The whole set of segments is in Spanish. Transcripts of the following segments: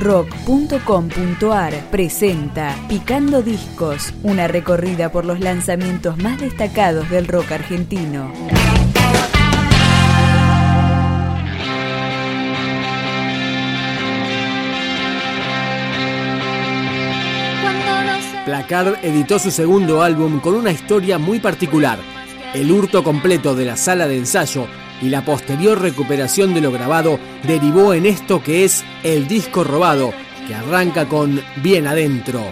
rock.com.ar presenta Picando Discos, una recorrida por los lanzamientos más destacados del rock argentino. Placard editó su segundo álbum con una historia muy particular. El hurto completo de la sala de ensayo y la posterior recuperación de lo grabado derivó en esto que es el disco robado, que arranca con Bien Adentro.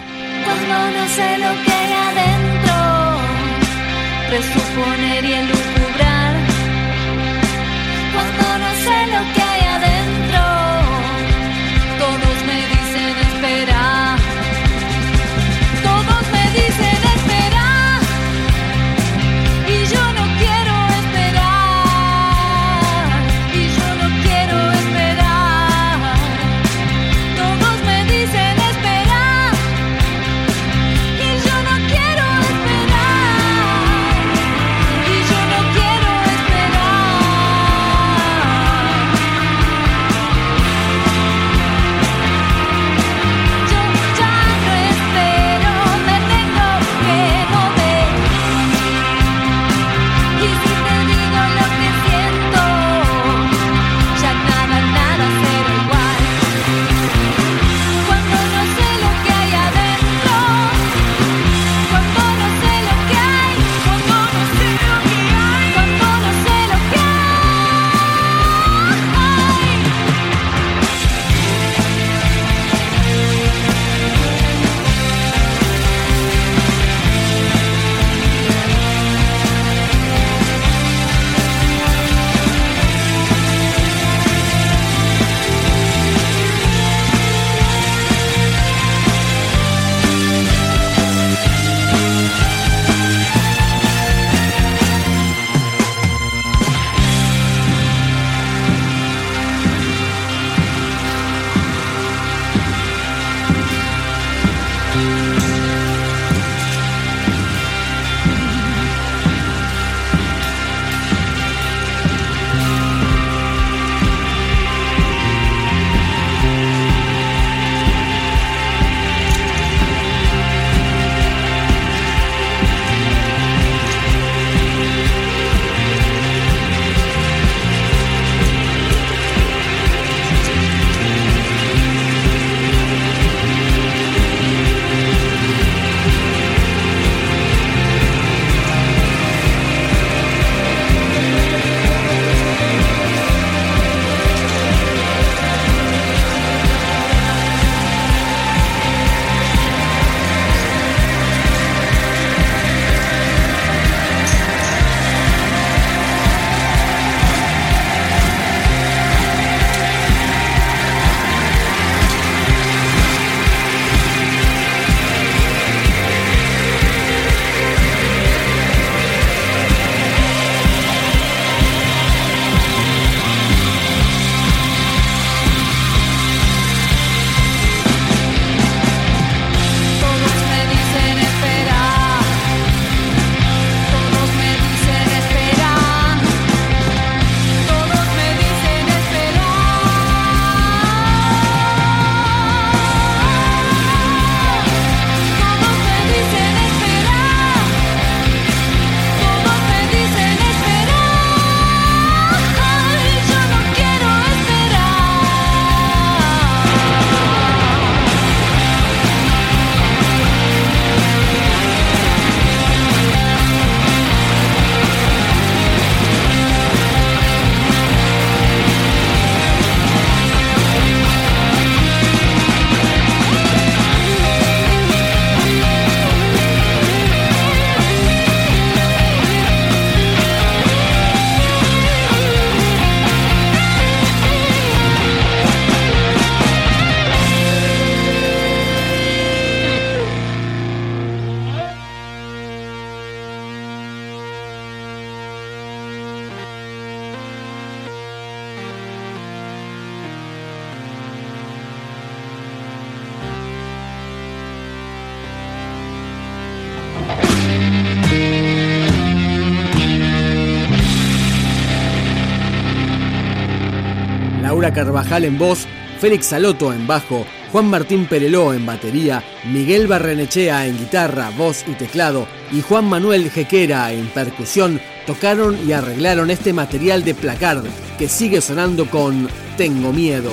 Carvajal en voz, Félix Saloto en bajo, Juan Martín Pereló en batería, Miguel Barrenechea en guitarra, voz y teclado y Juan Manuel Jequera en percusión tocaron y arreglaron este material de placard que sigue sonando con Tengo miedo.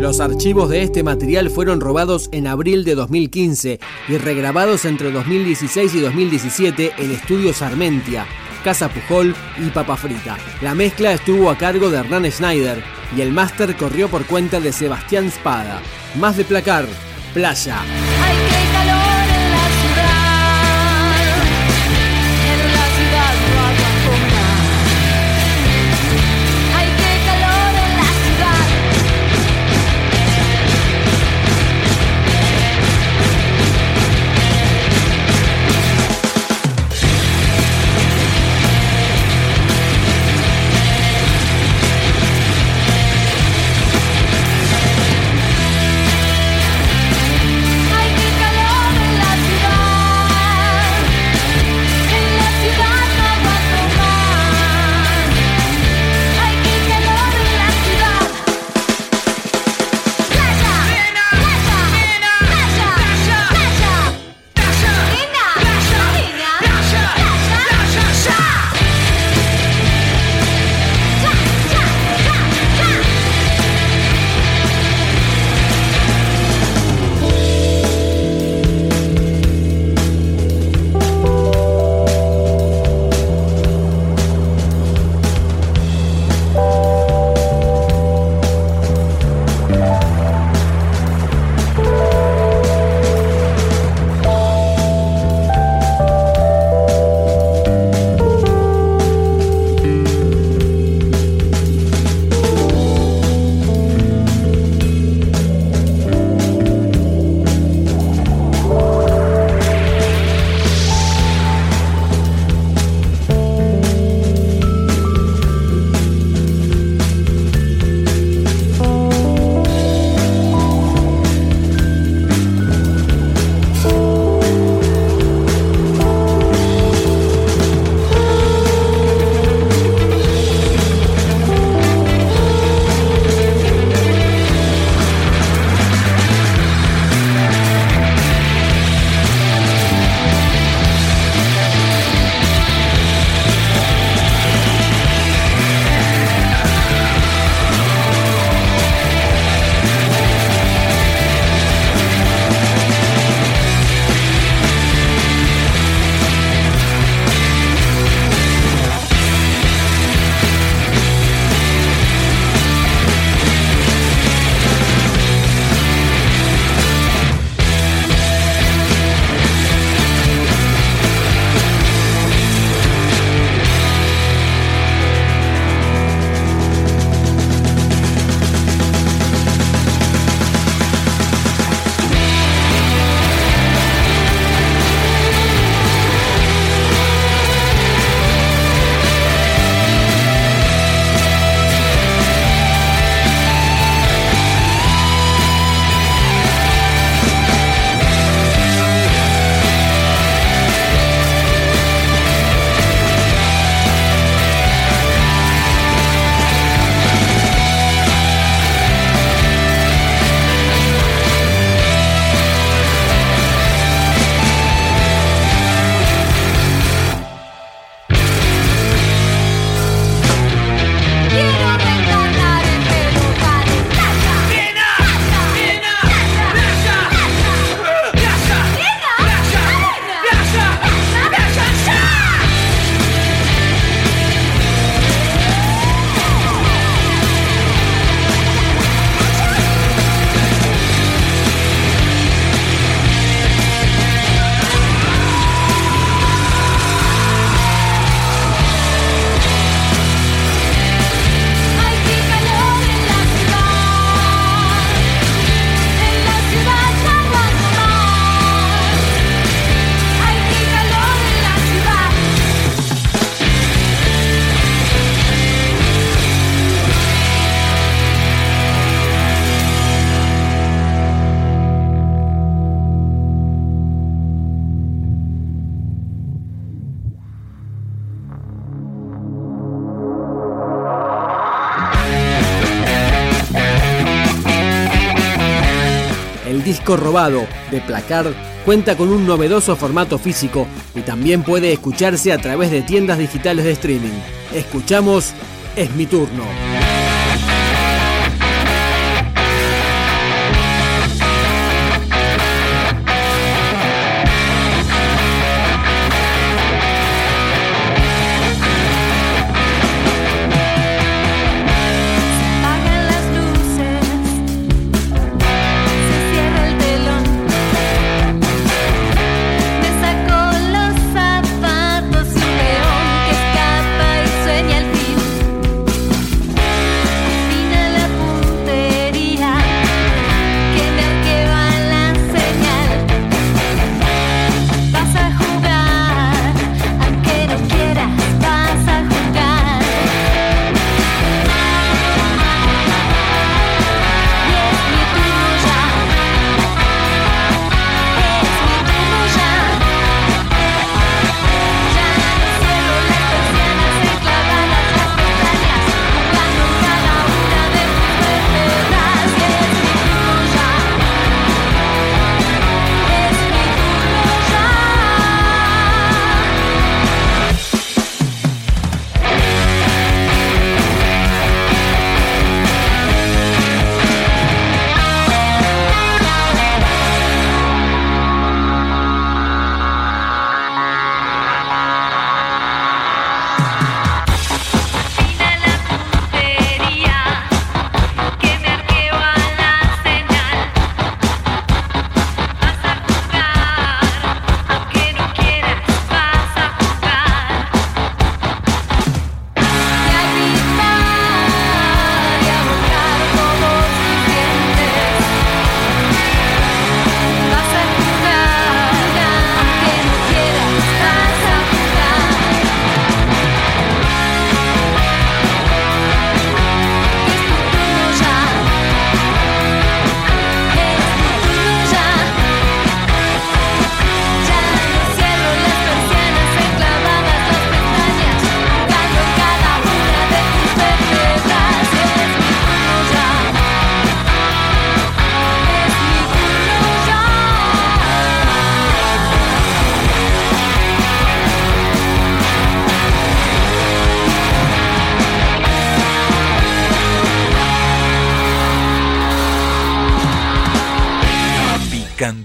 Los archivos de este material fueron robados en abril de 2015 y regrabados entre 2016 y 2017 en Estudios Armentia, Casa Pujol y Papa Frita. La mezcla estuvo a cargo de Hernán Schneider y el máster corrió por cuenta de Sebastián Spada. Más de placar, playa. Robado de Placar cuenta con un novedoso formato físico y también puede escucharse a través de tiendas digitales de streaming. Escuchamos Es mi turno.